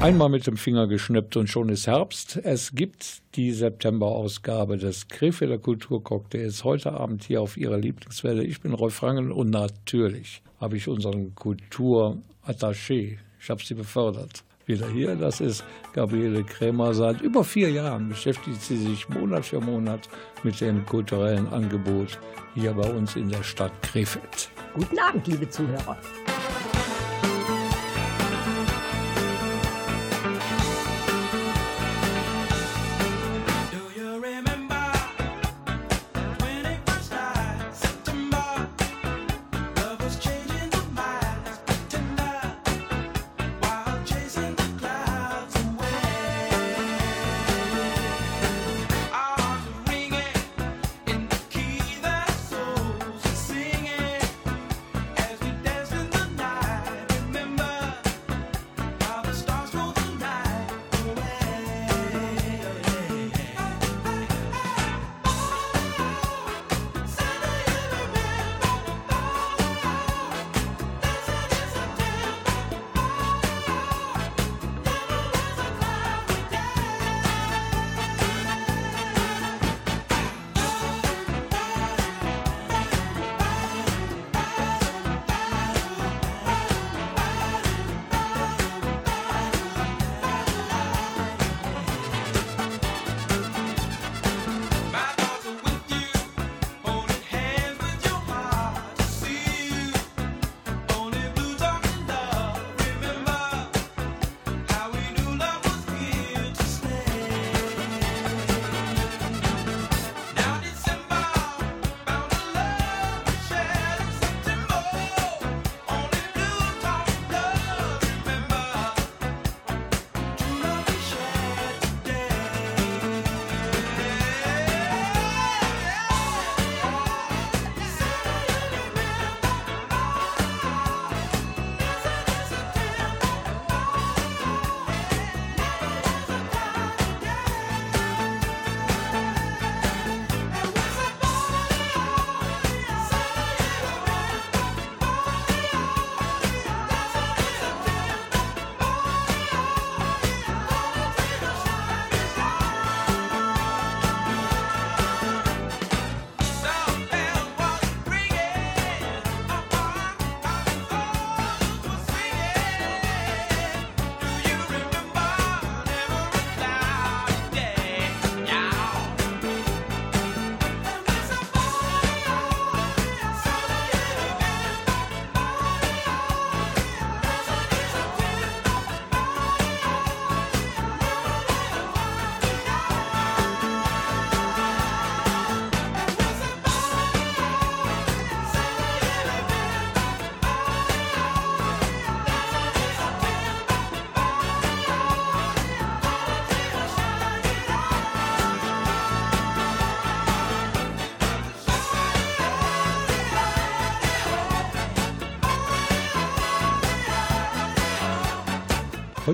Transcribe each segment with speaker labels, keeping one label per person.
Speaker 1: Einmal mit dem Finger geschnippt und schon ist Herbst. Es gibt die September-Ausgabe des Krefelder Kulturcocktails heute Abend hier auf Ihrer Lieblingswelle. Ich bin Rolf Rangel und natürlich habe ich unseren Kulturattaché, ich habe sie befördert, wieder hier. Das ist Gabriele Krämer. Seit über vier Jahren beschäftigt sie sich Monat für Monat mit dem kulturellen Angebot hier bei uns in der Stadt Krefeld.
Speaker 2: Guten Abend, liebe Zuhörer.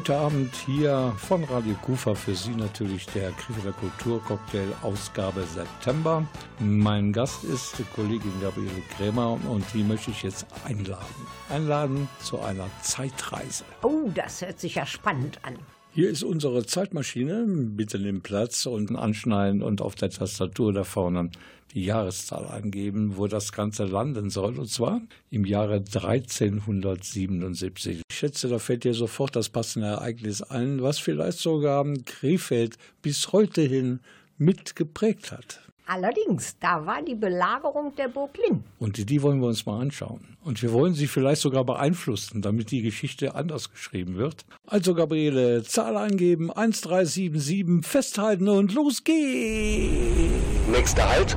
Speaker 1: Heute Abend hier von Radio Kufa für Sie natürlich der Krefelder Kulturcocktail Ausgabe September. Mein Gast ist die Kollegin Gabriele Krämer und die möchte ich jetzt einladen. Einladen zu einer Zeitreise.
Speaker 2: Oh, das hört sich ja spannend an.
Speaker 1: Hier ist unsere Zeitmaschine. Bitte nimm Platz und anschneiden und auf der Tastatur da vorne die Jahreszahl angeben, wo das Ganze landen soll. Und zwar im Jahre 1377. Ich schätze, da fällt dir sofort das passende Ereignis ein, was vielleicht sogar Krefeld bis heute hin mitgeprägt hat.
Speaker 2: Allerdings, da war die Belagerung der Burg Linn.
Speaker 1: Und die, wollen wir uns mal anschauen. Und wir wollen sie vielleicht sogar beeinflussen, damit die Geschichte anders geschrieben wird. Also, Gabriele, Zahl eingeben, 1377, festhalten und los geht's!
Speaker 3: Nächster Halt,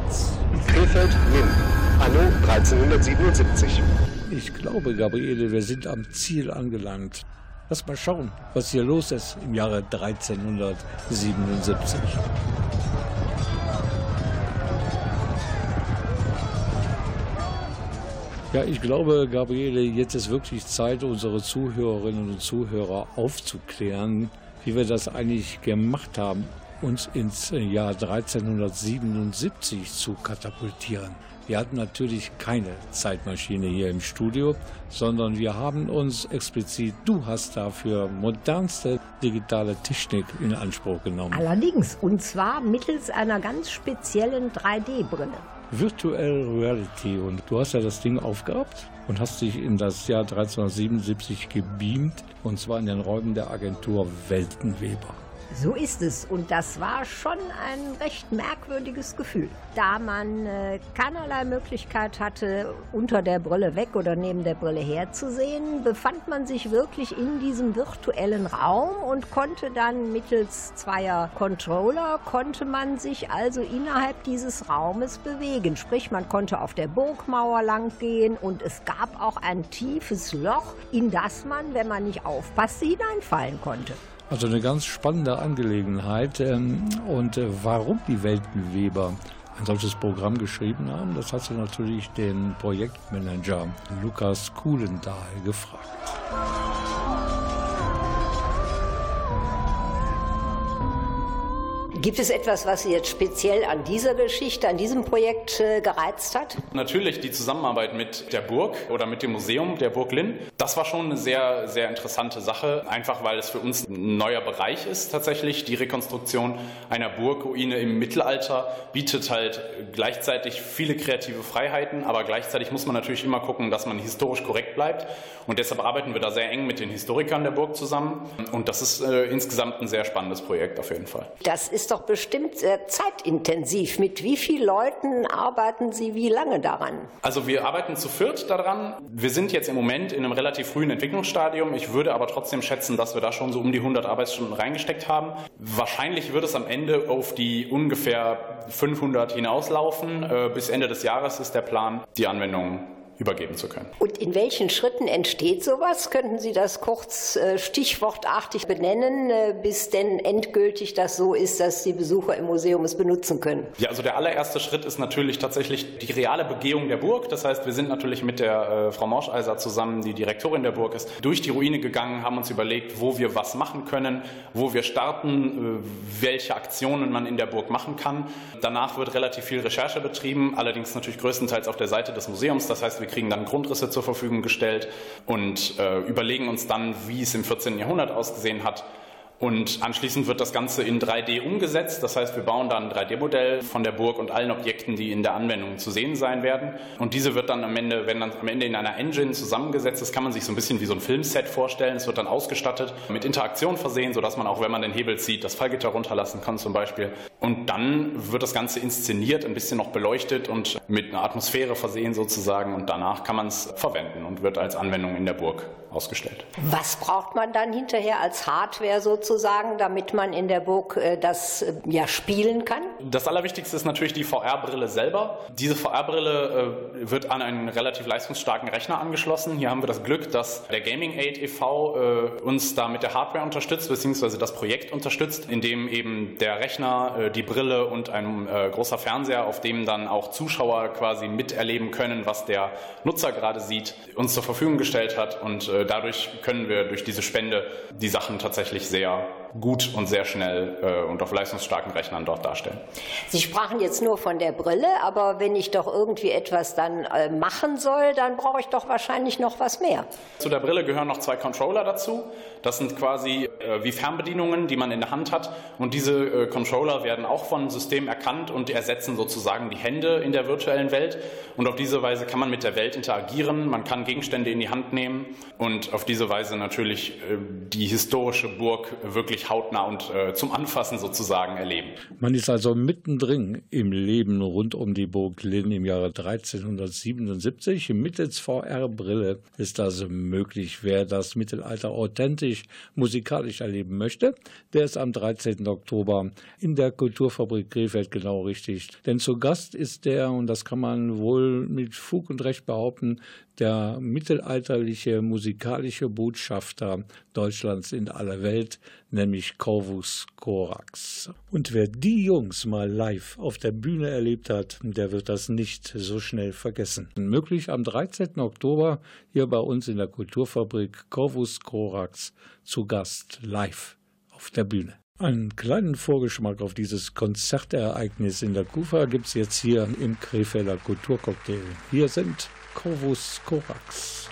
Speaker 3: Krefeld, Linn. Anno 1377.
Speaker 1: Ich glaube, Gabriele, wir sind am Ziel angelangt. Lass mal schauen, was hier los ist im Jahre 1377. Ja, ich glaube, Gabriele, jetzt ist wirklich Zeit, unsere Zuhörerinnen und Zuhörer aufzuklären, wie wir das eigentlich gemacht haben, uns ins Jahr 1377 zu katapultieren. Wir hatten natürlich keine Zeitmaschine hier im Studio, sondern wir haben uns explizit, du hast dafür modernste digitale Technik in Anspruch genommen.
Speaker 4: Allerdings, und zwar mittels einer ganz speziellen 3D-Brille.
Speaker 1: Virtual Reality. Und du hast ja das Ding aufgehabt und hast dich in das Jahr 1377 gebeamt, und zwar in den Räumen der Agentur Weltenweber.
Speaker 4: So ist es. Und das war schon ein recht merkwürdiges Gefühl. Da man äh, keinerlei Möglichkeit hatte, unter der Brille weg oder neben der Brille herzusehen, befand man sich wirklich in diesem virtuellen Raum und konnte dann mittels zweier Controller, konnte man sich also innerhalb dieses Raumes bewegen. Sprich, man konnte auf der Burgmauer lang gehen und es gab auch ein tiefes Loch, in das man, wenn man nicht aufpasste, hineinfallen konnte.
Speaker 1: Also eine ganz spannende Angelegenheit. Ähm, und äh, warum die Weltenweber ein solches Programm geschrieben haben, das hat sie natürlich den Projektmanager Lukas Kuhlendahl gefragt.
Speaker 4: Gibt es etwas, was Sie jetzt speziell an dieser Geschichte, an diesem Projekt äh, gereizt hat?
Speaker 5: Natürlich die Zusammenarbeit mit der Burg oder mit dem Museum der Burg Linn. Das war schon eine sehr, sehr interessante Sache, einfach weil es für uns ein neuer Bereich ist tatsächlich. Die Rekonstruktion einer Burgruine im Mittelalter bietet halt gleichzeitig viele kreative Freiheiten, aber gleichzeitig muss man natürlich immer gucken, dass man historisch korrekt bleibt. Und deshalb arbeiten wir da sehr eng mit den Historikern der Burg zusammen. Und das ist äh, insgesamt ein sehr spannendes Projekt auf jeden Fall.
Speaker 4: Das ist doch bestimmt sehr zeitintensiv. Mit wie vielen Leuten arbeiten Sie wie lange daran?
Speaker 5: Also wir arbeiten zu viert daran. Wir sind jetzt im Moment in einem relativ frühen Entwicklungsstadium. Ich würde aber trotzdem schätzen, dass wir da schon so um die 100 Arbeitsstunden reingesteckt haben. Wahrscheinlich wird es am Ende auf die ungefähr 500 hinauslaufen. Äh, bis Ende des Jahres ist der Plan, die Anwendung übergeben zu können.
Speaker 4: Und in welchen Schritten entsteht sowas? Könnten Sie das kurz äh, stichwortartig benennen, äh, bis denn endgültig das so ist, dass die Besucher im Museum es benutzen können?
Speaker 5: Ja, also der allererste Schritt ist natürlich tatsächlich die reale Begehung der Burg. Das heißt, wir sind natürlich mit der äh, Frau Morscheiser zusammen, die Direktorin der Burg ist, durch die Ruine gegangen, haben uns überlegt, wo wir was machen können, wo wir starten, äh, welche Aktionen man in der Burg machen kann. Danach wird relativ viel Recherche betrieben, allerdings natürlich größtenteils auf der Seite des Museums. Das heißt, wir kriegen dann Grundrisse zur Verfügung gestellt und äh, überlegen uns dann, wie es im 14. Jahrhundert ausgesehen hat und anschließend wird das Ganze in 3D umgesetzt. Das heißt, wir bauen dann ein 3D-Modell von der Burg und allen Objekten, die in der Anwendung zu sehen sein werden. Und diese wird dann am Ende, wenn dann am Ende in einer Engine zusammengesetzt ist, kann man sich so ein bisschen wie so ein Filmset vorstellen. Es wird dann ausgestattet, mit Interaktion versehen, sodass man auch, wenn man den Hebel zieht, das Fallgitter runterlassen kann zum Beispiel. Und dann wird das Ganze inszeniert, ein bisschen noch beleuchtet und mit einer Atmosphäre versehen sozusagen. Und danach kann man es verwenden und wird als Anwendung in der Burg ausgestellt.
Speaker 4: Was braucht man dann hinterher als Hardware sozusagen, damit man in der Burg äh, das äh, ja spielen kann?
Speaker 5: Das Allerwichtigste ist natürlich die VR-Brille selber. Diese VR-Brille äh, wird an einen relativ leistungsstarken Rechner angeschlossen. Hier haben wir das Glück, dass der Gaming Aid e.V. Äh, uns da mit der Hardware unterstützt, beziehungsweise das Projekt unterstützt, indem eben der Rechner, äh, die Brille und ein äh, großer Fernseher, auf dem dann auch Zuschauer quasi miterleben können, was der Nutzer gerade sieht, uns zur Verfügung gestellt hat und dadurch können wir durch diese Spende die Sachen tatsächlich sehr gut und sehr schnell äh, und auf leistungsstarken Rechnern dort darstellen.
Speaker 4: Sie sprachen jetzt nur von der Brille, aber wenn ich doch irgendwie etwas dann äh, machen soll, dann brauche ich doch wahrscheinlich noch was mehr.
Speaker 5: Zu der Brille gehören noch zwei Controller dazu. Das sind quasi äh, wie Fernbedienungen, die man in der Hand hat. Und diese äh, Controller werden auch von System erkannt und ersetzen sozusagen die Hände in der virtuellen Welt. Und auf diese Weise kann man mit der Welt interagieren. Man kann Gegenstände in die Hand nehmen und auf diese Weise natürlich äh, die historische Burg wirklich hautnah und äh, zum Anfassen sozusagen erleben.
Speaker 1: Man ist also mittendrin im Leben rund um die Burg Linn im Jahre 1377. Mittels VR-Brille ist das möglich. Wer das Mittelalter authentisch musikalisch erleben möchte, der ist am 13. Oktober in der Kulturfabrik Krefeld genau richtig. Denn zu Gast ist der, und das kann man wohl mit Fug und Recht behaupten, der mittelalterliche musikalische Botschafter Deutschlands in aller Welt, nämlich Corvus Corax. Und wer die Jungs mal live auf der Bühne erlebt hat, der wird das nicht so schnell vergessen. Möglich am 13. Oktober hier bei uns in der Kulturfabrik Corvus Korax zu Gast live auf der Bühne. Einen kleinen Vorgeschmack auf dieses Konzertereignis in der Kufa gibt es jetzt hier im Krefelder Kulturcocktail. Hier sind Corvus Corax.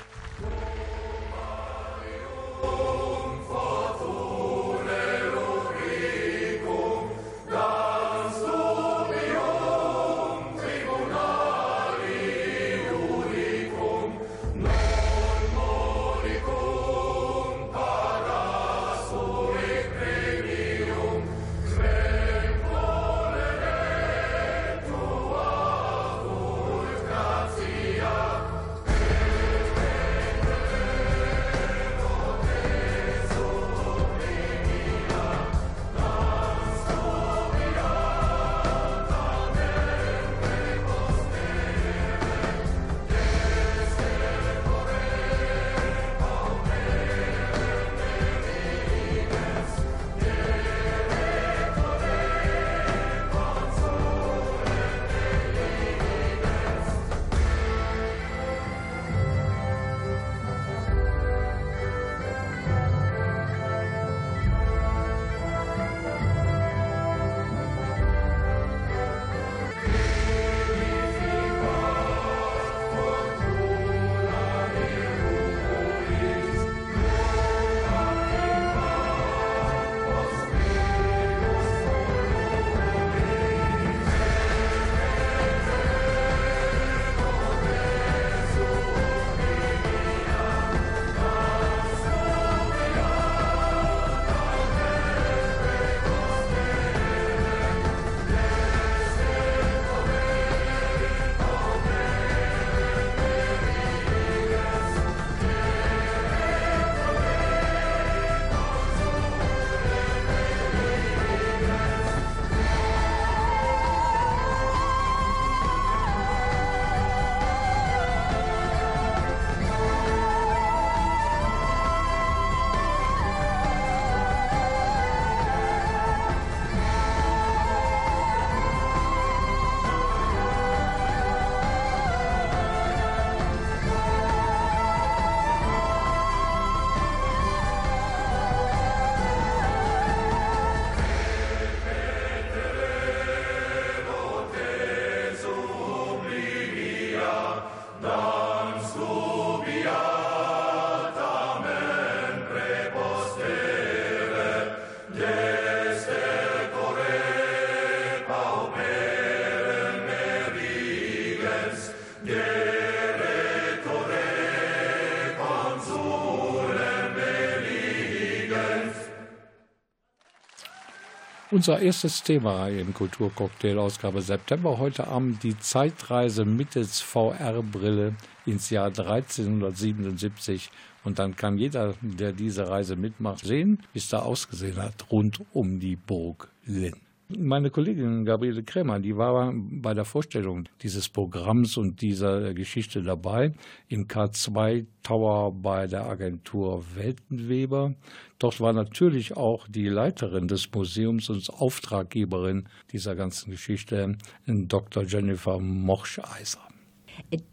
Speaker 1: Unser erstes Thema im Kulturcocktail Ausgabe September heute Abend die Zeitreise mittels VR-Brille ins Jahr 1377 und dann kann jeder, der diese Reise mitmacht, sehen, wie es da ausgesehen hat rund um die Burg Linn. Meine Kollegin Gabriele Krämer, die war bei der Vorstellung dieses Programms und dieser Geschichte dabei im K2 Tower bei der Agentur Weltenweber. Dort war natürlich auch die Leiterin des Museums und Auftraggeberin dieser ganzen Geschichte, Dr. Jennifer Morscheiser.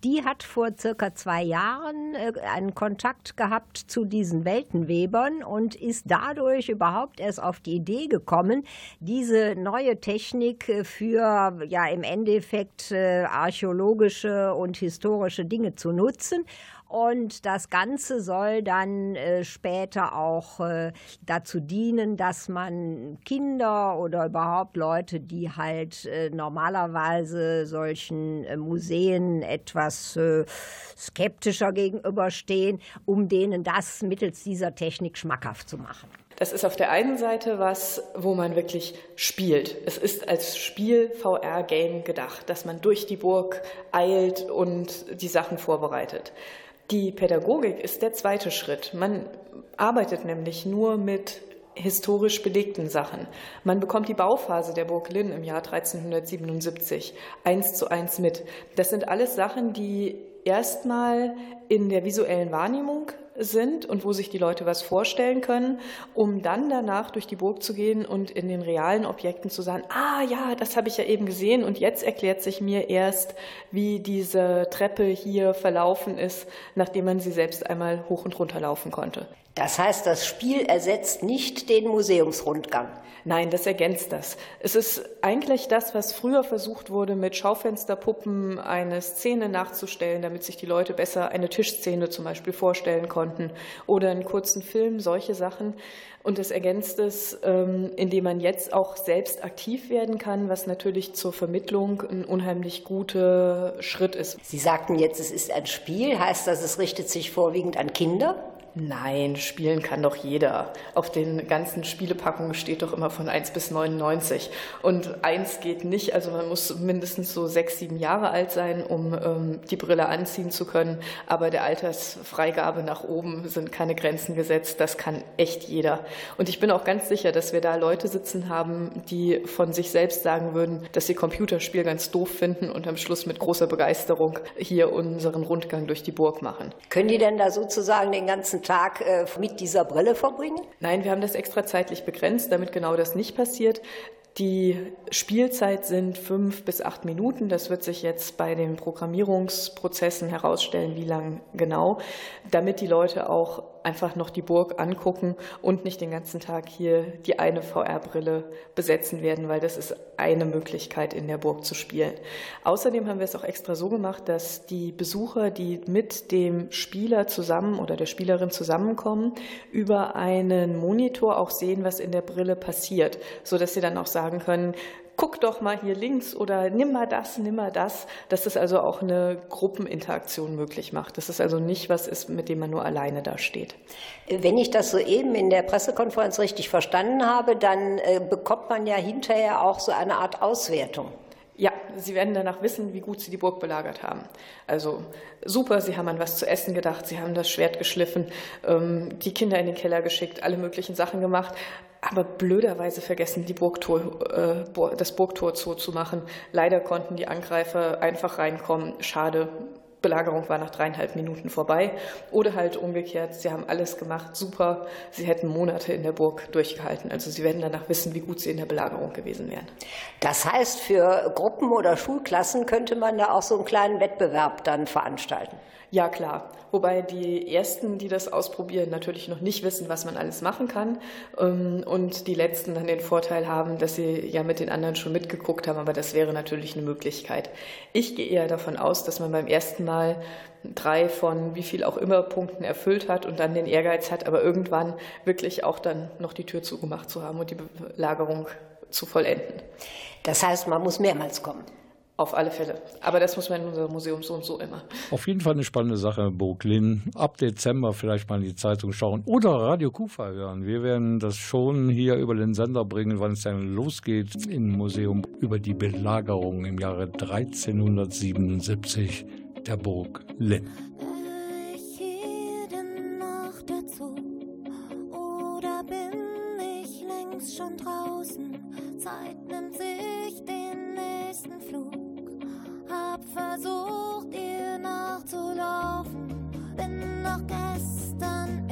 Speaker 4: Die hat vor circa zwei Jahren äh, einen Kontakt gehabt zu diesen Weltenwebern und ist dadurch überhaupt erst auf die Idee gekommen, diese neue Technik äh, für ja im Endeffekt äh, archäologische und historische Dinge zu nutzen und das Ganze soll dann äh, später auch äh, dazu dienen, dass man Kinder oder überhaupt Leute, die halt äh, normalerweise solchen äh, Museen etwas äh, skeptischer gegenüberstehen, um denen das mittels dieser Technik schmackhaft zu machen.
Speaker 6: Das ist auf der einen Seite was, wo man wirklich spielt. Es ist als Spiel VR-Game gedacht, dass man durch die Burg eilt und die Sachen vorbereitet. Die Pädagogik ist der zweite Schritt. Man arbeitet nämlich nur mit historisch belegten Sachen. Man bekommt die Bauphase der Burg Linn im Jahr 1377 eins zu eins mit. Das sind alles Sachen, die erstmal in der visuellen Wahrnehmung sind und wo sich die Leute was vorstellen können, um dann danach durch die Burg zu gehen und in den realen Objekten zu sagen, ah ja, das habe ich ja eben gesehen und jetzt erklärt sich mir erst, wie diese Treppe hier verlaufen ist, nachdem man sie selbst einmal hoch und runter laufen konnte.
Speaker 4: Das heißt, das Spiel ersetzt nicht den Museumsrundgang.
Speaker 6: Nein, das ergänzt das. Es ist eigentlich das, was früher versucht wurde, mit Schaufensterpuppen eine Szene nachzustellen, damit sich die Leute besser eine Tischszene zum Beispiel vorstellen konnten oder einen kurzen Film, solche Sachen. Und es ergänzt es, ähm, indem man jetzt auch selbst aktiv werden kann, was natürlich zur Vermittlung ein unheimlich guter Schritt ist.
Speaker 4: Sie sagten jetzt, es ist ein Spiel. Heißt das, es richtet sich vorwiegend an Kinder?
Speaker 6: Nein, spielen kann doch jeder. Auf den ganzen Spielepackungen steht doch immer von 1 bis 99. Und 1 geht nicht, also man muss mindestens so sechs, sieben Jahre alt sein, um ähm, die Brille anziehen zu können. Aber der Altersfreigabe nach oben sind keine Grenzen gesetzt. Das kann echt jeder. Und ich bin auch ganz sicher, dass wir da Leute sitzen haben, die von sich selbst sagen würden, dass sie Computerspiel ganz doof finden und am Schluss mit großer Begeisterung hier unseren Rundgang durch die Burg machen.
Speaker 4: Können die denn da sozusagen den ganzen Tag äh, mit dieser Brille verbringen?
Speaker 6: Nein, wir haben das extra zeitlich begrenzt, damit genau das nicht passiert. Die Spielzeit sind fünf bis acht Minuten. Das wird sich jetzt bei den Programmierungsprozessen herausstellen, wie lang genau, damit die Leute auch einfach noch die Burg angucken und nicht den ganzen Tag hier die eine VR-Brille besetzen werden, weil das ist eine Möglichkeit, in der Burg zu spielen. Außerdem haben wir es auch extra so gemacht, dass die Besucher, die mit dem Spieler zusammen oder der Spielerin zusammenkommen, über einen Monitor auch sehen, was in der Brille passiert, so dass sie dann auch sagen können, guck doch mal hier links oder nimm mal das, nimm mal das, dass es also auch eine Gruppeninteraktion möglich macht. Das ist also nicht was ist, mit dem man nur alleine da steht.
Speaker 4: Wenn ich das soeben in der Pressekonferenz richtig verstanden habe, dann äh, bekommt man ja hinterher auch so eine Art Auswertung.
Speaker 6: Ja, Sie werden danach wissen, wie gut Sie die Burg belagert haben. Also super, Sie haben an was zu essen gedacht, Sie haben das Schwert geschliffen, ähm, die Kinder in den Keller geschickt, alle möglichen Sachen gemacht aber blöderweise vergessen, die Burgtor, äh, das Burgtor zuzumachen. Leider konnten die Angreifer einfach reinkommen. Schade. Belagerung war nach dreieinhalb Minuten vorbei. Oder halt umgekehrt, sie haben alles gemacht, super. Sie hätten Monate in der Burg durchgehalten. Also sie werden danach wissen, wie gut sie in der Belagerung gewesen wären.
Speaker 4: Das heißt, für Gruppen oder Schulklassen könnte man da auch so einen kleinen Wettbewerb dann veranstalten.
Speaker 6: Ja, klar. Wobei die Ersten, die das ausprobieren, natürlich noch nicht wissen, was man alles machen kann. Ähm, und die Letzten dann den Vorteil haben, dass sie ja mit den anderen schon mitgeguckt haben. Aber das wäre natürlich eine Möglichkeit. Ich gehe eher davon aus, dass man beim ersten Mal drei von wie viel auch immer Punkten erfüllt hat und dann den Ehrgeiz hat, aber irgendwann wirklich auch dann noch die Tür zugemacht zu haben und die Belagerung zu vollenden.
Speaker 4: Das heißt, man muss mehrmals kommen.
Speaker 6: Auf alle Fälle. Aber das muss man in unserem Museum so und so immer.
Speaker 1: Auf jeden Fall eine spannende Sache, Burglin. Ab Dezember vielleicht mal in die Zeitung schauen oder Radio Kufa hören. Wir werden das schon hier über den Sender bringen, wann es dann losgeht im Museum über die Belagerung im Jahre 1377 der Burg Linn.
Speaker 7: Versucht, ihr nachzulaufen, bin noch gestern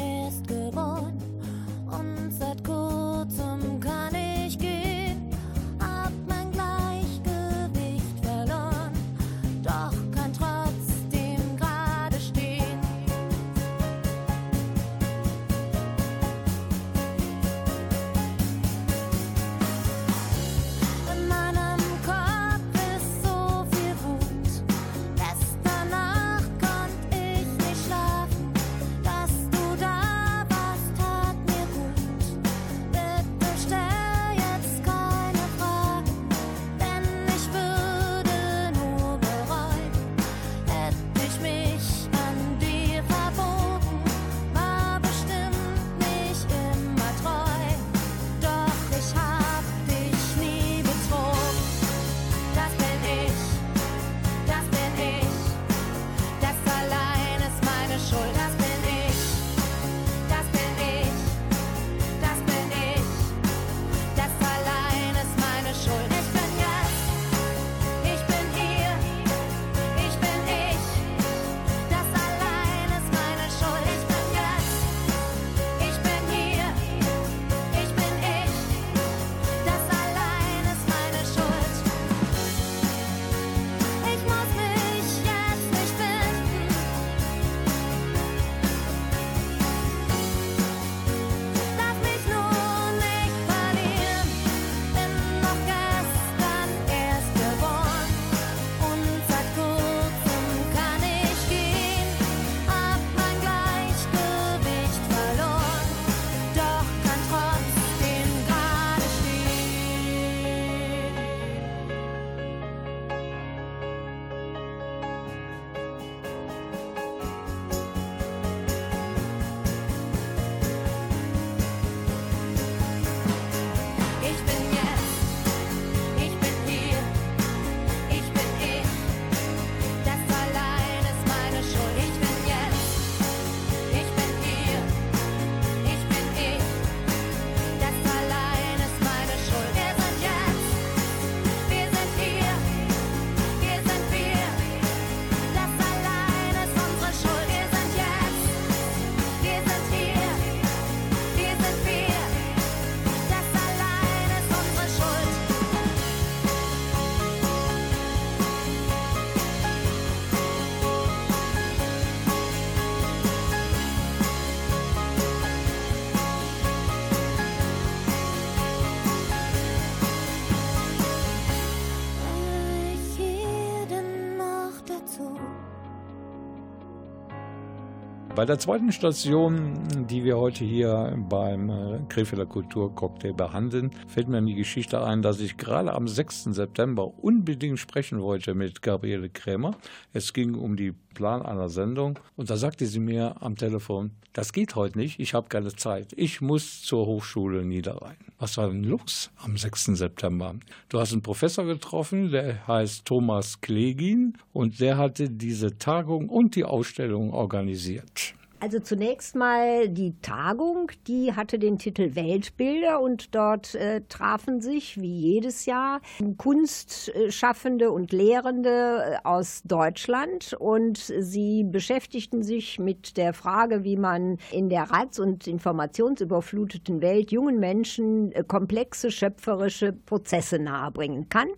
Speaker 1: Bei der zweiten Station, die wir heute hier beim äh, Krefelder Kulturcocktail behandeln, fällt mir die Geschichte ein, dass ich gerade am 6. September unbedingt sprechen wollte mit Gabriele Krämer. Es ging um die Plan einer Sendung und da sagte sie mir am Telefon, das geht heute nicht, ich habe keine Zeit, ich muss zur Hochschule Niederrhein. Was war denn los am 6. September? Du hast einen Professor getroffen, der heißt Thomas Klegin und der hatte diese Tagung und die Ausstellung organisiert.
Speaker 4: Also zunächst mal die Tagung, die hatte den Titel Weltbilder und dort äh, trafen sich wie jedes Jahr Kunstschaffende und Lehrende äh, aus Deutschland und sie beschäftigten sich mit der Frage, wie man in der reiz- und informationsüberfluteten Welt jungen Menschen äh, komplexe schöpferische Prozesse nahebringen kann.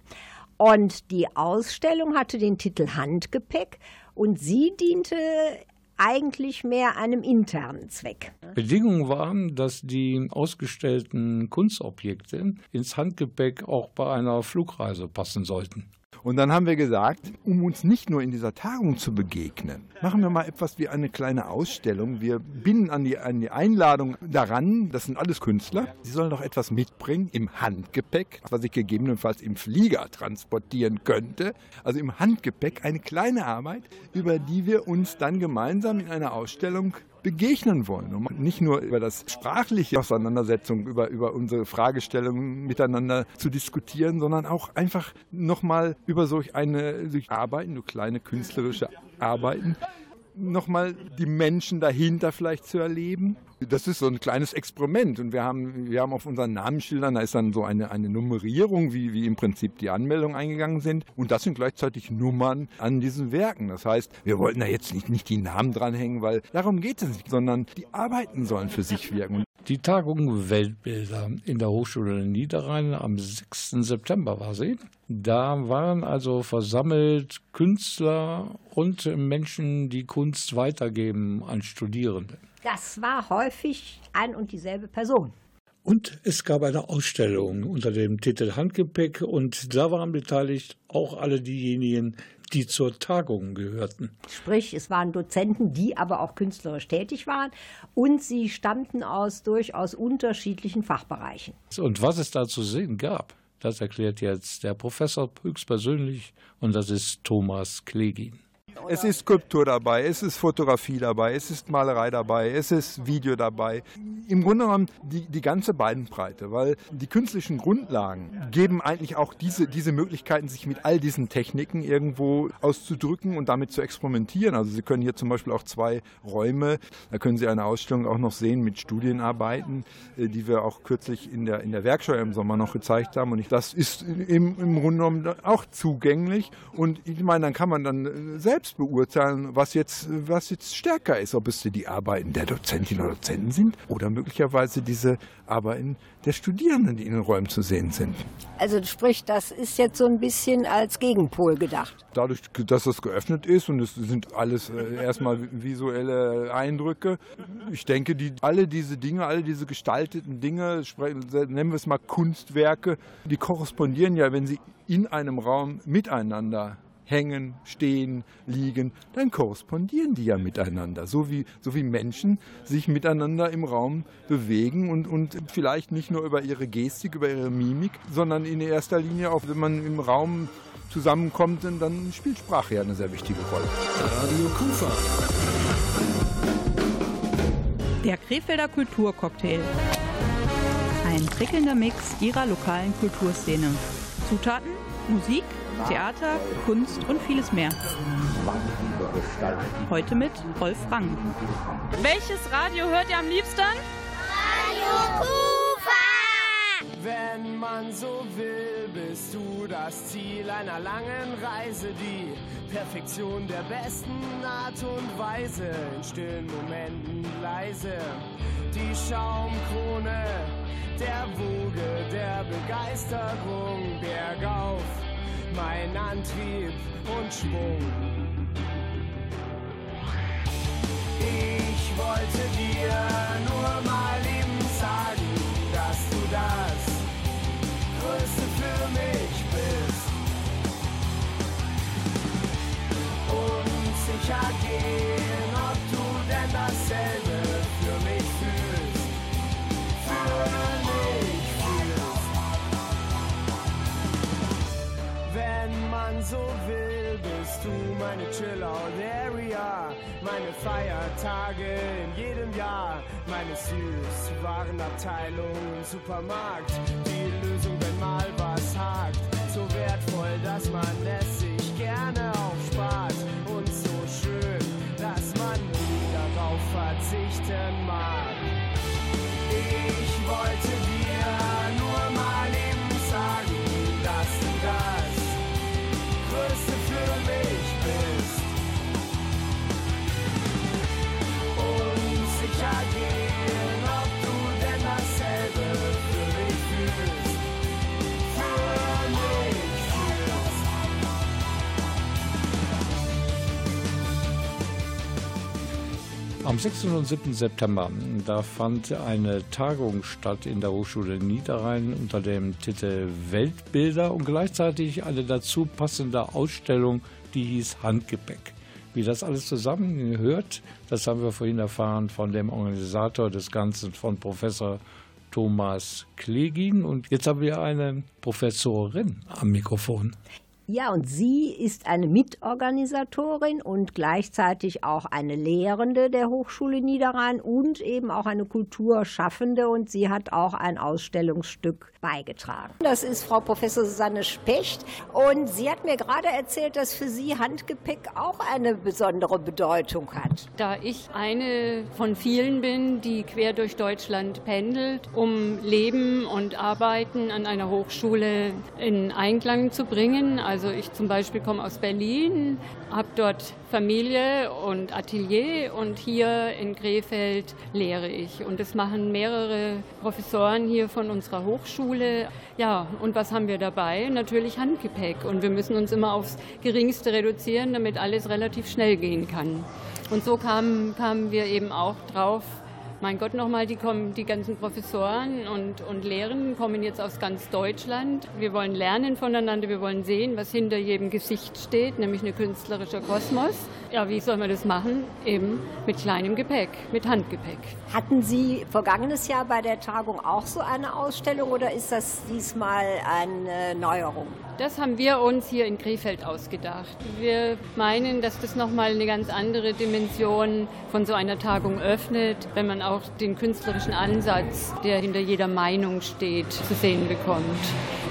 Speaker 4: Und die Ausstellung hatte den Titel Handgepäck und sie diente eigentlich mehr einem internen Zweck.
Speaker 1: Bedingungen waren, dass die ausgestellten Kunstobjekte ins Handgepäck auch bei einer Flugreise passen sollten.
Speaker 8: Und dann haben wir gesagt, um uns nicht nur in dieser Tagung zu begegnen, machen wir mal etwas wie eine kleine Ausstellung. Wir binden an die, an die Einladung daran, das sind alles Künstler, sie sollen doch etwas mitbringen im Handgepäck, was ich gegebenenfalls im Flieger transportieren könnte. Also im Handgepäck eine kleine Arbeit, über die wir uns dann gemeinsam in einer Ausstellung begegnen wollen. Und nicht nur über das sprachliche Auseinandersetzung, über, über unsere Fragestellungen miteinander zu diskutieren, sondern auch einfach nochmal über solch eine durch Arbeiten, durch kleine künstlerische Arbeiten, nochmal die Menschen dahinter vielleicht zu erleben. Das ist so ein kleines Experiment und wir haben, wir haben auf unseren Namensschildern, da ist dann so eine, eine Nummerierung, wie, wie im Prinzip die Anmeldungen eingegangen sind und das sind gleichzeitig Nummern an diesen Werken. Das heißt, wir wollten da jetzt nicht, nicht die Namen dranhängen, weil darum geht es nicht, sondern die Arbeiten sollen für sich wirken.
Speaker 1: Die Tagung Weltbilder in der Hochschule Niederrhein am 6. September war sie. Da waren also versammelt Künstler und Menschen, die Kunst weitergeben an Studierende.
Speaker 4: Das war häufig ein und dieselbe Person.
Speaker 1: Und es gab eine Ausstellung unter dem Titel Handgepäck und da waren beteiligt auch alle diejenigen, die zur Tagung gehörten.
Speaker 4: Sprich, es waren Dozenten, die aber auch künstlerisch tätig waren und sie stammten aus durchaus unterschiedlichen Fachbereichen.
Speaker 1: Und was es da zu sehen gab, das erklärt jetzt der Professor höchstpersönlich und das ist Thomas Klegin.
Speaker 8: Es ist Skulptur dabei, es ist Fotografie dabei, es ist Malerei dabei, es ist Video dabei. Im Grunde genommen die, die ganze Bandbreite, weil die künstlichen Grundlagen geben eigentlich auch diese, diese Möglichkeiten, sich mit all diesen Techniken irgendwo auszudrücken und damit zu experimentieren. Also Sie können hier zum Beispiel auch zwei Räume, da können Sie eine Ausstellung auch noch sehen mit Studienarbeiten, äh, die wir auch kürzlich in der, in der Werkschau im Sommer noch gezeigt haben. Und ich, das ist im, im Grunde genommen auch zugänglich. Und ich meine, dann kann man dann äh, selbst selbst beurteilen, was jetzt, was jetzt stärker ist, ob es die Arbeiten der Dozentinnen oder Dozenten sind oder möglicherweise diese Arbeiten der Studierenden, die in den Räumen zu sehen sind.
Speaker 4: Also sprich, das ist jetzt so ein bisschen als Gegenpol gedacht.
Speaker 8: Dadurch, dass es geöffnet ist und es sind alles äh, erstmal visuelle Eindrücke, ich denke, die, alle diese Dinge, alle diese gestalteten Dinge, nennen wir es mal Kunstwerke, die korrespondieren ja, wenn sie in einem Raum miteinander hängen, stehen, liegen, dann korrespondieren die ja miteinander. So wie, so wie Menschen sich miteinander im Raum bewegen und, und vielleicht nicht nur über ihre Gestik, über ihre Mimik, sondern in erster Linie auch, wenn man im Raum zusammenkommt, dann spielt Sprache ja eine sehr wichtige Rolle. Radio Kufa.
Speaker 9: Der Krefelder Kulturcocktail. Ein prickelnder Mix ihrer lokalen Kulturszene. Zutaten, Musik, Theater, Kunst und vieles mehr. Heute mit Rolf Rang.
Speaker 10: Welches Radio hört ihr am liebsten?
Speaker 7: Radio Kufa!
Speaker 11: Wenn man so will, bist du das Ziel einer langen Reise, die Perfektion der besten Art und Weise, in stillen Momenten leise, die Schaumkrone der Woge der Begeisterung bergauf mein Antrieb und Schwung. Ich wollte dir nur mal eben sagen, dass du das Größte für mich bist. Und sicher gehen, so will, bist du meine Chill-Out-Area, meine Feiertage in jedem Jahr, meine Süßwarenabteilung im Supermarkt, die Lösung, wenn mal was hakt, so wertvoll, dass man es sich gerne aufspart und so schön, dass man nie darauf verzichten
Speaker 1: Am 6. und 7. September, da fand eine Tagung statt in der Hochschule Niederrhein unter dem Titel Weltbilder und gleichzeitig eine dazu passende Ausstellung, die hieß Handgepäck. Wie das alles zusammengehört, das haben wir vorhin erfahren von dem Organisator des Ganzen, von Professor Thomas Klegin. Und jetzt haben wir eine Professorin am Mikrofon.
Speaker 4: Ja, und sie ist eine Mitorganisatorin und gleichzeitig auch eine Lehrende der Hochschule Niederrhein und eben auch eine Kulturschaffende und sie hat auch ein Ausstellungsstück beigetragen. Das ist Frau Professor Susanne Specht und sie hat mir gerade erzählt, dass für sie Handgepäck auch eine besondere Bedeutung hat.
Speaker 12: Da ich eine von vielen bin, die quer durch Deutschland pendelt, um Leben und Arbeiten an einer Hochschule in Einklang zu bringen. Also ich zum Beispiel komme aus Berlin, habe dort Familie und Atelier und hier in Krefeld lehre ich. Und das machen mehrere Professoren hier von unserer Hochschule. Ja, und was haben wir dabei? Natürlich Handgepäck. Und wir müssen uns immer aufs Geringste reduzieren, damit alles relativ schnell gehen kann. Und so kamen, kamen wir eben auch drauf, mein Gott, nochmal, die kommen, die ganzen Professoren und, und Lehrenden kommen jetzt aus ganz Deutschland. Wir wollen lernen voneinander, wir wollen sehen, was hinter jedem Gesicht steht, nämlich ein künstlerischer Kosmos. Ja, wie soll man das machen? Eben mit kleinem Gepäck, mit Handgepäck.
Speaker 4: Hatten Sie vergangenes Jahr bei der Tagung auch so eine Ausstellung oder ist das diesmal eine Neuerung?
Speaker 12: Das haben wir uns hier in Krefeld ausgedacht. Wir meinen, dass das nochmal eine ganz andere Dimension von so einer Tagung öffnet, wenn man auch den künstlerischen Ansatz, der hinter jeder Meinung steht, zu sehen bekommt.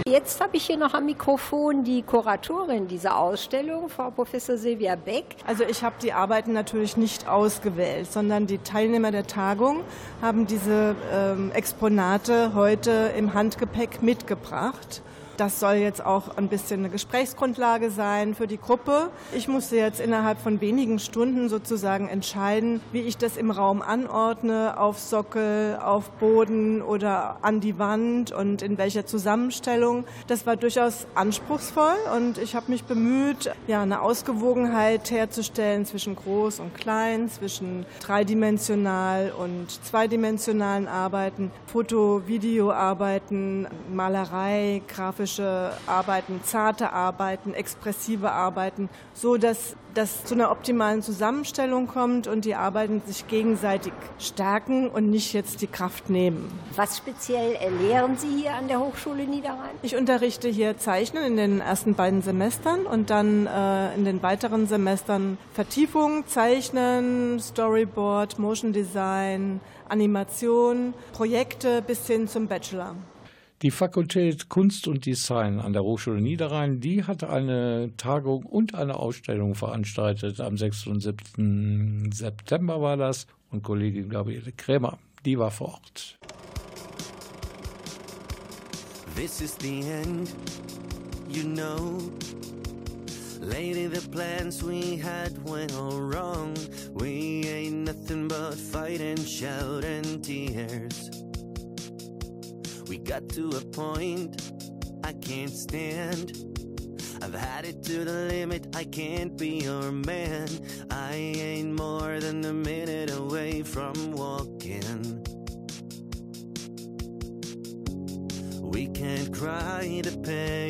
Speaker 4: Jetzt habe ich hier noch am Mikrofon die Kuratorin dieser Ausstellung, Frau Professor Silvia Beck.
Speaker 13: Also ich habe die Arbeiten natürlich nicht ausgewählt, sondern die Teilnehmer der Tagung haben diese ähm, Exponate heute im Handgepäck mitgebracht. Das soll jetzt auch ein bisschen eine Gesprächsgrundlage sein für die Gruppe. Ich musste jetzt innerhalb von wenigen Stunden sozusagen entscheiden, wie ich das im Raum anordne, auf Sockel, auf Boden oder an die Wand und in welcher Zusammenstellung. Das war durchaus anspruchsvoll und ich habe mich bemüht, ja, eine Ausgewogenheit herzustellen zwischen groß und klein, zwischen dreidimensional und zweidimensionalen Arbeiten, Foto, Videoarbeiten, Malerei, Grafik grafische Arbeiten, zarte Arbeiten, expressive Arbeiten, so dass das zu einer optimalen Zusammenstellung kommt und die Arbeiten sich gegenseitig stärken und nicht jetzt die Kraft nehmen.
Speaker 4: Was speziell lehren Sie hier an der Hochschule Niederrhein?
Speaker 13: Ich unterrichte hier Zeichnen in den ersten beiden Semestern und dann äh, in den weiteren Semestern Vertiefung, Zeichnen, Storyboard, Motion Design, Animation, Projekte bis hin zum Bachelor.
Speaker 1: Die Fakultät Kunst und Design an der Hochschule Niederrhein, die hat eine Tagung und eine Ausstellung veranstaltet. Am 6. und 7. September war das. Und Kollegin Gabriele Krämer, die war vor Ort.
Speaker 14: This is the end, you know. Lady, the plans we had went all wrong. We ain't nothing but fight and shout and tears. We got to a point I can't stand. I've had it to the limit, I can't be your man. I ain't more than a minute away from walking. We can't cry the pain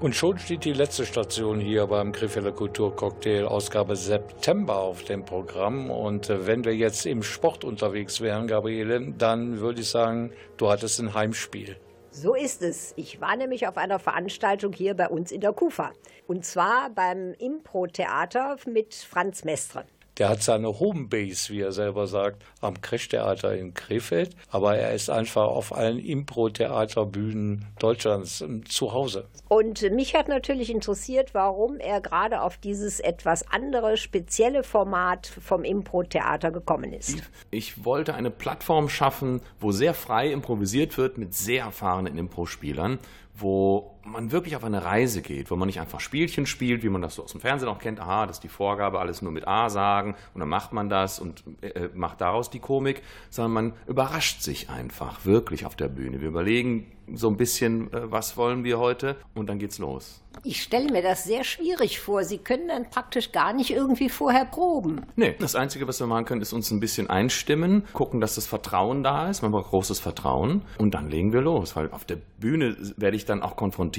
Speaker 1: Und schon steht die letzte Station hier beim Krefelder Kulturcocktail, Ausgabe September auf dem Programm. Und äh, wenn wir jetzt im Sport unterwegs wären, Gabriele, dann würde ich sagen, du hattest ein Heimspiel.
Speaker 4: So ist es. Ich war nämlich auf einer Veranstaltung hier bei uns in der Kufa. Und zwar beim Impro-Theater mit Franz Mestre.
Speaker 1: Der hat seine Homebase, wie er selber sagt, am Crash-Theater in Krefeld. Aber er ist einfach auf allen Impro-Theaterbühnen Deutschlands ähm, zu Hause.
Speaker 4: Und mich hat natürlich interessiert, warum er gerade auf dieses etwas andere, spezielle Format vom Impro-Theater gekommen ist.
Speaker 15: Ich wollte eine Plattform schaffen, wo sehr frei improvisiert wird mit sehr erfahrenen Impro-Spielern, wo man wirklich auf eine Reise geht, wo man nicht einfach Spielchen spielt, wie man das so aus dem Fernsehen auch kennt. Aha, das ist die Vorgabe, alles nur mit A sagen und dann macht man das und äh, macht daraus die Komik, sondern man überrascht sich einfach wirklich auf der Bühne. Wir überlegen so ein bisschen, äh, was wollen wir heute und dann geht's los.
Speaker 4: Ich stelle mir das sehr schwierig vor. Sie können dann praktisch gar nicht irgendwie vorher proben.
Speaker 15: Nee, das Einzige, was wir machen können, ist uns ein bisschen einstimmen, gucken, dass das Vertrauen da ist. Man braucht großes Vertrauen und dann legen wir los, weil auf der Bühne werde ich dann auch konfrontiert.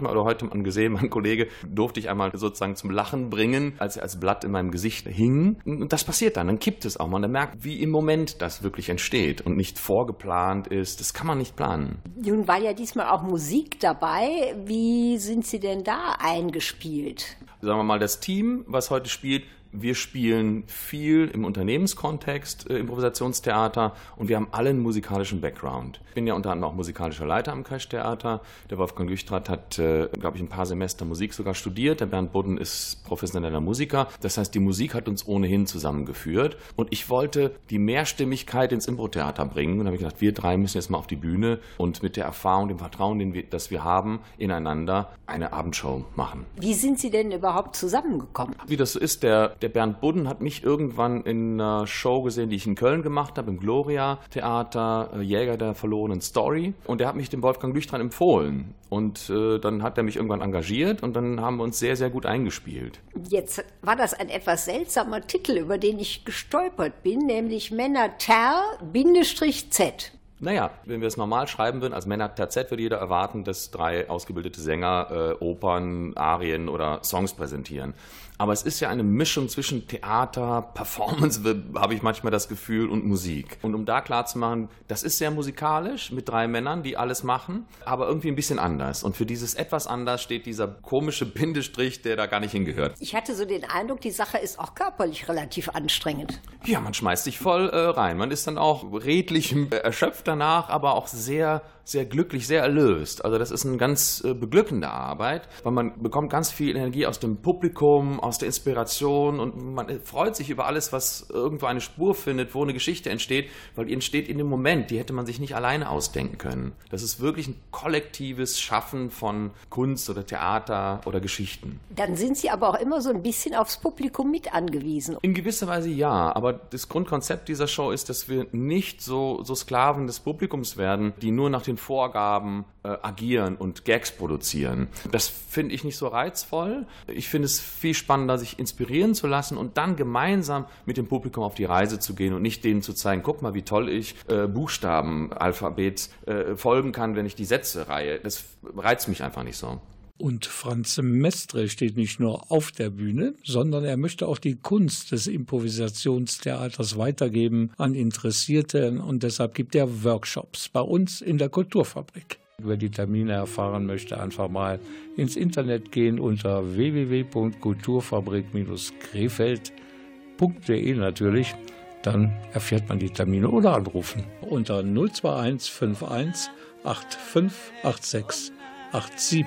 Speaker 15: Oder heute man gesehen, mein Kollege durfte ich einmal sozusagen zum Lachen bringen, als er als Blatt in meinem Gesicht hing. Und das passiert dann, dann kippt es auch. Man merkt, wie im Moment das wirklich entsteht und nicht vorgeplant ist. Das kann man nicht planen.
Speaker 4: Nun war ja diesmal auch Musik dabei. Wie sind Sie denn da eingespielt?
Speaker 15: Sagen wir mal, das Team, was heute spielt, wir spielen viel im Unternehmenskontext, äh, Improvisationstheater und wir haben alle einen musikalischen Background. Ich bin ja unter anderem auch musikalischer Leiter am Crash-Theater. Der Wolfgang Lüchtrat hat, äh, glaube ich, ein paar Semester Musik sogar studiert. Der Bernd Budden ist professioneller Musiker. Das heißt, die Musik hat uns ohnehin zusammengeführt. Und ich wollte die Mehrstimmigkeit ins Impro-Theater bringen. Und habe ich gesagt, wir drei müssen jetzt mal auf die Bühne und mit der Erfahrung, dem Vertrauen, den wir, das wir haben, ineinander eine Abendshow machen.
Speaker 4: Wie sind Sie denn überhaupt zusammengekommen?
Speaker 15: Wie das so ist, der, der Bernd Budden hat mich irgendwann in einer Show gesehen, die ich in Köln gemacht habe, im Gloria Theater, äh, Jäger der verlorenen Story. Und er hat mich dem Wolfgang Lüchtran empfohlen. Und äh, dann hat er mich irgendwann engagiert und dann haben wir uns sehr, sehr gut eingespielt.
Speaker 4: Jetzt war das ein etwas seltsamer Titel, über den ich gestolpert bin, nämlich Männer Ter-Z.
Speaker 15: Naja, wenn wir es normal schreiben würden, als Männer Z, würde jeder erwarten, dass drei ausgebildete Sänger äh, Opern, Arien oder Songs präsentieren. Aber es ist ja eine Mischung zwischen Theater, Performance, habe ich manchmal das Gefühl, und Musik. Und um da klarzumachen, das ist sehr musikalisch mit drei Männern, die alles machen, aber irgendwie ein bisschen anders. Und für dieses etwas anders steht dieser komische Bindestrich, der da gar nicht hingehört.
Speaker 4: Ich hatte so den Eindruck, die Sache ist auch körperlich relativ anstrengend.
Speaker 15: Ja, man schmeißt sich voll äh, rein. Man ist dann auch redlich erschöpft danach, aber auch sehr sehr glücklich, sehr erlöst. Also das ist eine ganz äh, beglückende Arbeit, weil man bekommt ganz viel Energie aus dem Publikum, aus der Inspiration und man freut sich über alles, was irgendwo eine Spur findet, wo eine Geschichte entsteht, weil die entsteht in dem Moment, die hätte man sich nicht alleine ausdenken können. Das ist wirklich ein kollektives Schaffen von Kunst oder Theater oder Geschichten.
Speaker 4: Dann sind Sie aber auch immer so ein bisschen aufs Publikum mit angewiesen.
Speaker 15: In gewisser Weise ja, aber das Grundkonzept dieser Show ist, dass wir nicht so, so Sklaven des Publikums werden, die nur nach den Vorgaben äh, agieren und Gags produzieren. Das finde ich nicht so reizvoll. Ich finde es viel spannender, sich inspirieren zu lassen und dann gemeinsam mit dem Publikum auf die Reise zu gehen und nicht denen zu zeigen, guck mal, wie toll ich äh, Buchstabenalphabet äh, folgen kann, wenn ich die Sätze reihe. Das reizt mich einfach nicht so.
Speaker 1: Und Franz Mestre steht nicht nur auf der Bühne, sondern er möchte auch die Kunst des Improvisationstheaters weitergeben an Interessierte und deshalb gibt er Workshops bei uns in der Kulturfabrik. Wer die Termine erfahren möchte, einfach mal ins Internet gehen unter www.kulturfabrik-krefeld.de natürlich. Dann erfährt man die Termine oder anrufen unter 021 51 85 86 87.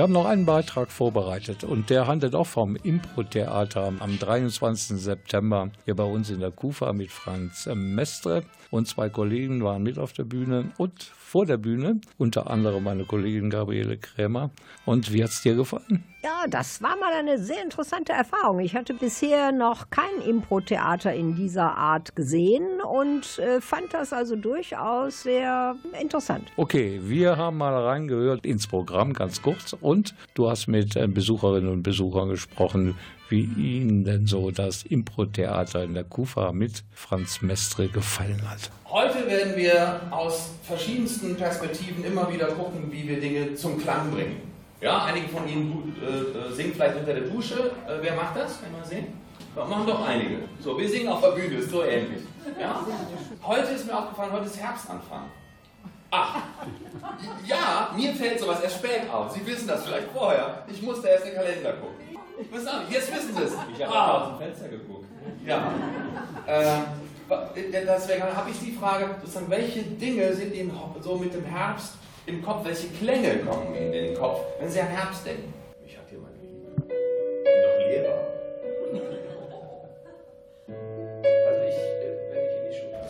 Speaker 1: Wir haben noch einen Beitrag vorbereitet und der handelt auch vom Impro-Theater am 23. September hier bei uns in der Kufa mit Franz Mestre und zwei Kollegen waren mit auf der Bühne und vor der Bühne, unter anderem meine Kollegin Gabriele Krämer. Und wie hat es dir gefallen?
Speaker 4: Ja, das war mal eine sehr interessante Erfahrung. Ich hatte bisher noch kein Impro-Theater in dieser Art gesehen und äh, fand das also durchaus sehr interessant.
Speaker 1: Okay, wir haben mal reingehört ins Programm ganz kurz Und du hast mit äh, Besucherinnen und Besuchern gesprochen, wie Ihnen denn so das Impro-Theater in der Kufa mit Franz Mestre gefallen hat.
Speaker 15: Heute werden wir aus verschiedensten Perspektiven immer wieder gucken, wie wir Dinge zum Klang bringen. Ja, einige von Ihnen äh, singen vielleicht unter der Dusche. Äh, wer macht das? Man sehen? Das machen doch einige. So, wir singen auf der Bühne, ist so ähnlich. Ja? Heute ist mir aufgefallen, heute ist Herbstanfang. Ach, ja, mir fällt sowas erst spät auf. Sie wissen das vielleicht vorher. Ich musste erst den Kalender gucken. Was sagen? Jetzt wissen Sie es.
Speaker 16: Ich habe ah. aus dem Fenster geguckt.
Speaker 15: Ja. Ähm, deswegen habe ich die Frage, sozusagen, welche Dinge sind Ihnen so mit dem Herbst im Kopf? Welche Klänge kommen Ihnen in den Kopf, wenn Sie an Herbst denken?
Speaker 16: Ich hatte hier meine Liebe. Ich bin doch Lehrer.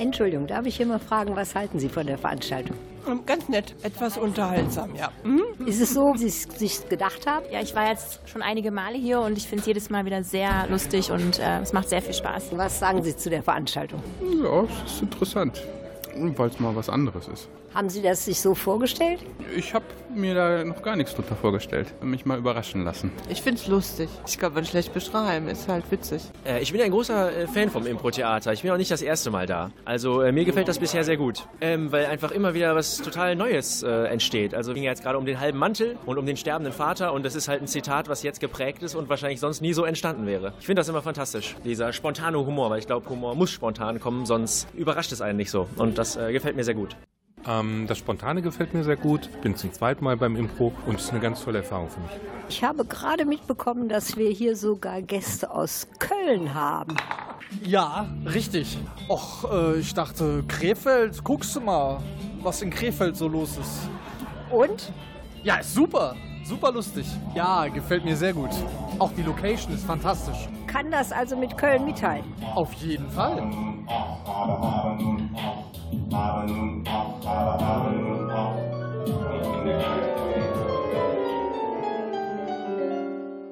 Speaker 4: Entschuldigung, darf ich hier mal fragen, was halten Sie von der Veranstaltung?
Speaker 17: Ähm, ganz nett, etwas unterhaltsam, ja.
Speaker 4: Mhm. Ist es so, wie Sie es sich gedacht haben?
Speaker 18: Ja, ich war jetzt schon einige Male hier und ich finde es jedes Mal wieder sehr lustig und äh, es macht sehr viel Spaß.
Speaker 4: Was sagen Sie zu der Veranstaltung?
Speaker 19: Ja, es ist interessant, weil es mal was anderes ist.
Speaker 4: Haben Sie das sich so vorgestellt?
Speaker 19: Ich habe mir da noch gar nichts drunter vorgestellt. Mich mal überraschen lassen.
Speaker 17: Ich finde es lustig. Ich kann man schlecht beschreiben. Ist halt witzig.
Speaker 20: Äh, ich bin ein großer äh, Fan vom Impro-Theater. Ich bin auch nicht das erste Mal da. Also äh, mir gefällt das bisher sehr gut. Ähm, weil einfach immer wieder was total Neues äh, entsteht. Also ging ja jetzt gerade um den halben Mantel und um den sterbenden Vater. Und das ist halt ein Zitat, was jetzt geprägt ist und wahrscheinlich sonst nie so entstanden wäre. Ich finde das immer fantastisch. Dieser spontane Humor. Weil ich glaube, Humor muss spontan kommen, sonst überrascht es einen nicht so. Und das äh, gefällt mir sehr gut.
Speaker 19: Ähm, das Spontane gefällt mir sehr gut. Ich bin zum zweiten Mal beim Impro und es ist eine ganz tolle Erfahrung für mich.
Speaker 4: Ich habe gerade mitbekommen, dass wir hier sogar Gäste aus Köln haben.
Speaker 21: Ja, richtig. Och, äh, ich dachte, Krefeld, guckst du mal, was in Krefeld so los ist.
Speaker 4: Und?
Speaker 21: Ja, ist super. Super lustig. Ja, gefällt mir sehr gut. Auch die Location ist fantastisch.
Speaker 4: Kann das also mit Köln mithalten?
Speaker 21: Auf jeden Fall.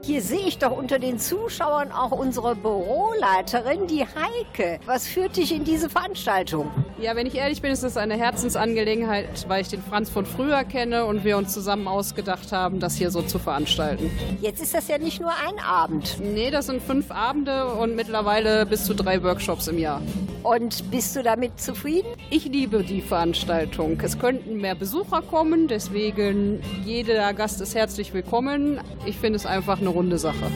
Speaker 4: Hier sehe ich doch unter den Zuschauern auch unsere Büroleiterin, die Heike. Was führt dich in diese Veranstaltung?
Speaker 22: Ja, wenn ich ehrlich bin, ist das eine Herzensangelegenheit, weil ich den Franz von früher kenne und wir uns zusammen ausgedacht haben, das hier so zu veranstalten.
Speaker 4: Jetzt ist das ja nicht nur ein Abend.
Speaker 22: Nee, das sind fünf Abende und mittlerweile bis zu drei Workshops im Jahr.
Speaker 4: Und bist du damit zufrieden?
Speaker 22: Ich liebe die Veranstaltung. Es könnten mehr Besucher kommen, deswegen jeder Gast ist herzlich willkommen. Ich finde es einfach eine runde Sache.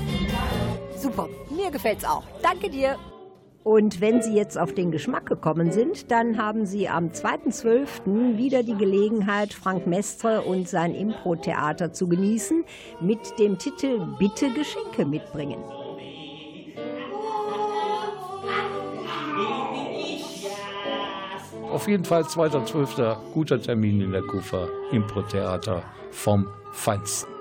Speaker 4: Super, mir gefällt's auch. Danke dir. Und wenn Sie jetzt auf den Geschmack gekommen sind, dann haben Sie am 2.12. wieder die Gelegenheit, Frank Mestre und sein Impro-Theater zu genießen mit dem Titel Bitte Geschenke mitbringen.
Speaker 1: Auf jeden Fall 2.12. guter Termin in der Kufa Impro-Theater vom Feinsten.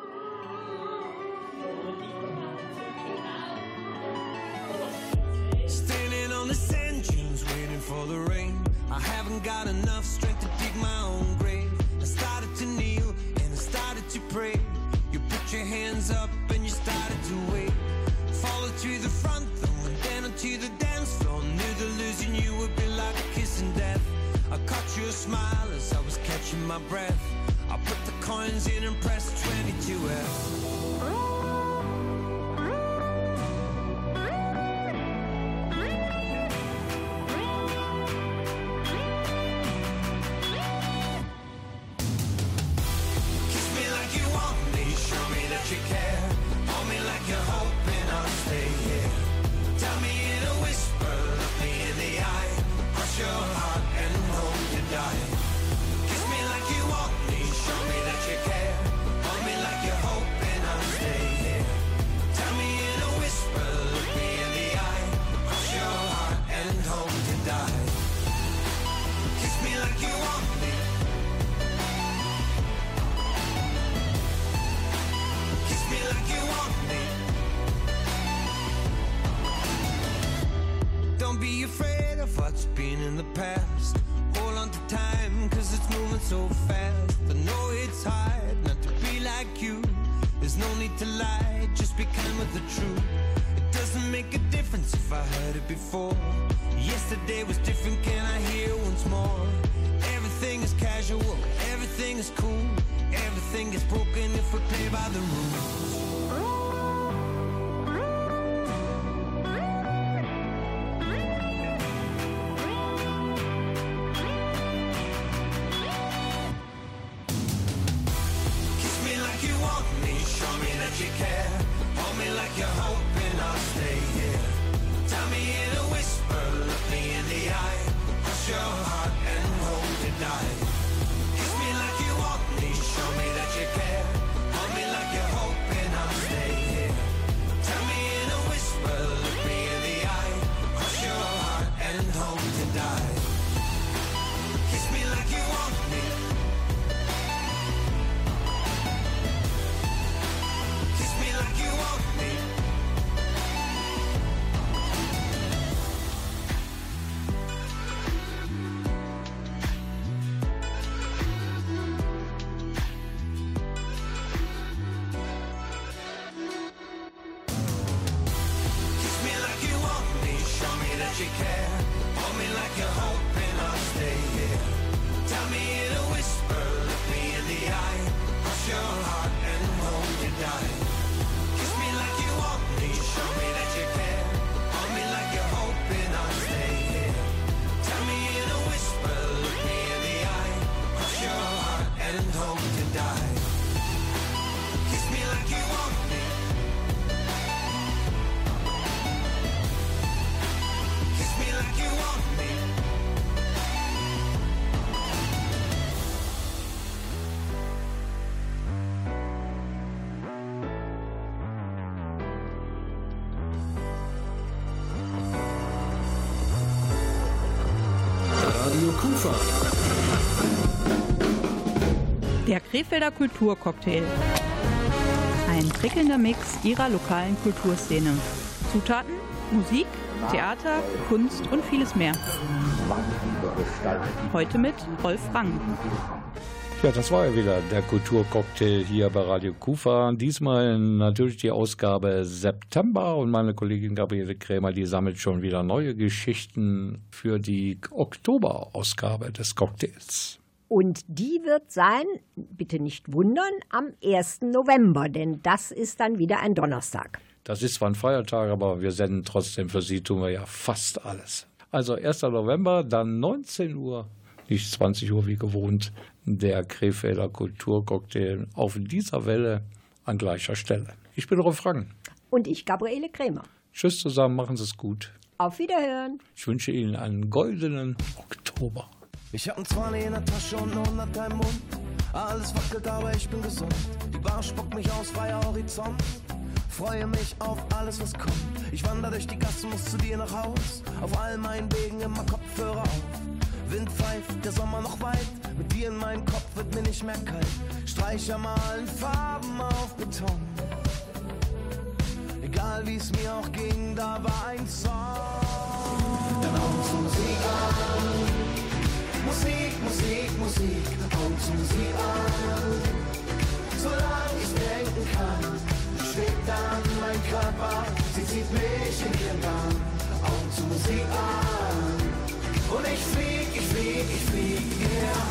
Speaker 14: My breath. I put the coins in and press 22F.
Speaker 9: Krefelder Kulturcocktail. Ein prickelnder Mix ihrer lokalen Kulturszene. Zutaten, Musik, Theater, Kunst und vieles mehr. Heute mit Rolf Rang.
Speaker 1: Ja, das war ja wieder der Kulturcocktail hier bei Radio Kufa. Diesmal natürlich die Ausgabe September und meine Kollegin Gabriele Krämer, die sammelt schon wieder neue Geschichten für die Oktoberausgabe des Cocktails.
Speaker 4: Und die wird sein, bitte nicht wundern, am 1. November, denn das ist dann wieder ein Donnerstag.
Speaker 1: Das ist zwar ein Feiertag, aber wir senden trotzdem für Sie, tun wir ja fast alles. Also 1. November, dann 19 Uhr, nicht 20 Uhr wie gewohnt, der Krefelder Kulturcocktail auf dieser Welle an gleicher Stelle. Ich bin Rolf Rang.
Speaker 4: Und ich, Gabriele Krämer.
Speaker 1: Tschüss zusammen, machen Sie es gut.
Speaker 4: Auf Wiederhören.
Speaker 1: Ich wünsche Ihnen einen goldenen Oktober.
Speaker 23: Ich hab ein 20 in der Tasche und 100 im Mund. Alles wackelt, aber ich bin gesund. Die Bar spuckt mich aus, freier Horizont. Freue mich auf alles, was kommt. Ich wandere durch die Gassen, muss zu dir nach Haus. Auf all meinen Wegen immer Kopfhörer auf. Wind pfeift, der Sommer noch weit. Mit dir in meinem Kopf wird mir nicht mehr kalt. Streicher malen Farben auf Beton. Egal wie es mir auch ging, da war ein Song. Dann Augen zur Musik an. Musik, Musik, Musik, zur Musik an. Solange ich denken kann, schwebt dann mein Körper, sie zieht mich in ihren Bann. Augen zur Musik an. Und ich flieg, ich flieg, ich flieg, yeah.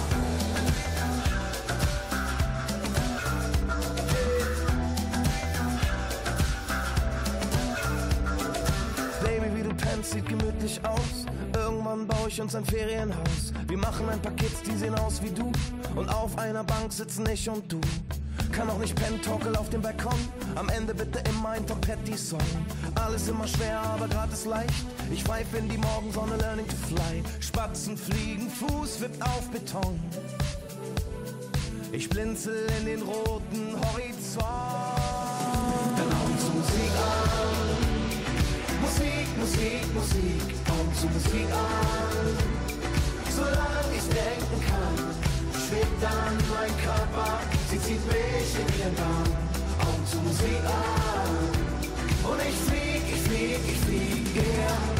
Speaker 23: Baby, wie du pennst, sieht gemütlich aus. Irgendwann baue ich uns ein Ferienhaus. Wir machen ein paar Kids, die sehen aus wie du. Und auf einer Bank sitzen ich und du. Kann auch nicht pennen, torkel auf dem Balkon. Am Ende bitte immer ein Tom Petty Song. Alles immer schwer, aber grad ist leicht. Ich pfeife in die Morgensonne, learning to fly. Spatzen fliegen, Fuß wippt auf Beton. Ich blinzel in den roten Horizont. Dann Augen zur Musik an. Musik, Musik, Musik, Augen zur Musik an. Solange ich denken kann, schwebt dann mein Körper, sie zieht mich in ihren Bann. Augen zur Musik an. Und ich flieg, ich flieg, ich flieg, yeah.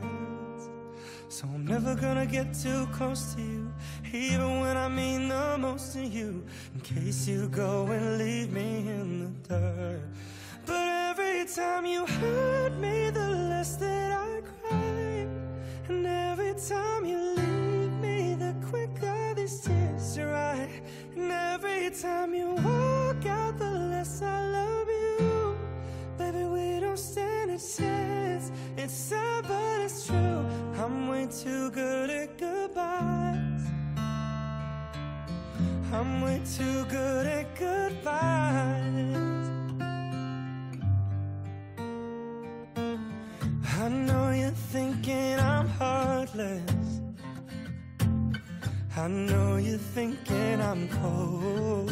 Speaker 11: So I'm never gonna get too close to you, even when I mean the most to you, in case you go and leave me in the dirt. But every time you hurt me, the less that I cry. And every time you leave me, the quicker these tears dry. And every time you walk out, the less I love. A chance. It's sad, but it's true. I'm way too good at goodbyes. I'm way too good at goodbyes. I know you're thinking I'm heartless. I know you're thinking I'm cold.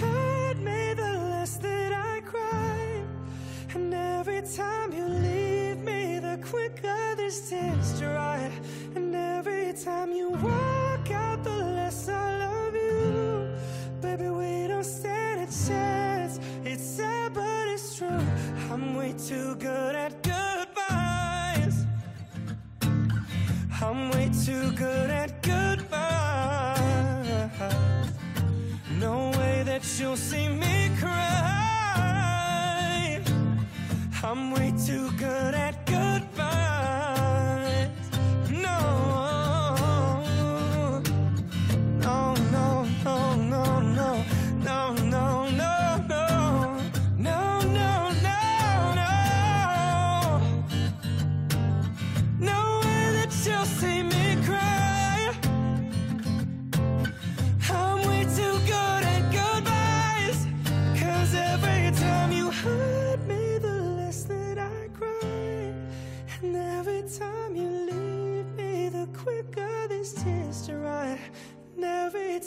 Speaker 11: Hurt me, the less that I cry. And every time you leave me, the quicker these tears dry. And every time you walk out, the less I love you. Baby, we don't stand a chance. It's sad, but it's true. I'm way too good at goodbyes. I'm way too good at goodbyes. You'll see me cry. I'm way too good at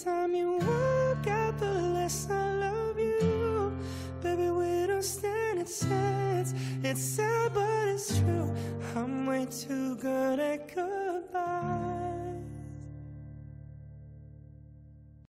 Speaker 11: time you walk out, the less I love you. Baby, we don't stand a chance. It's sad, but it's true. I'm way too good at good.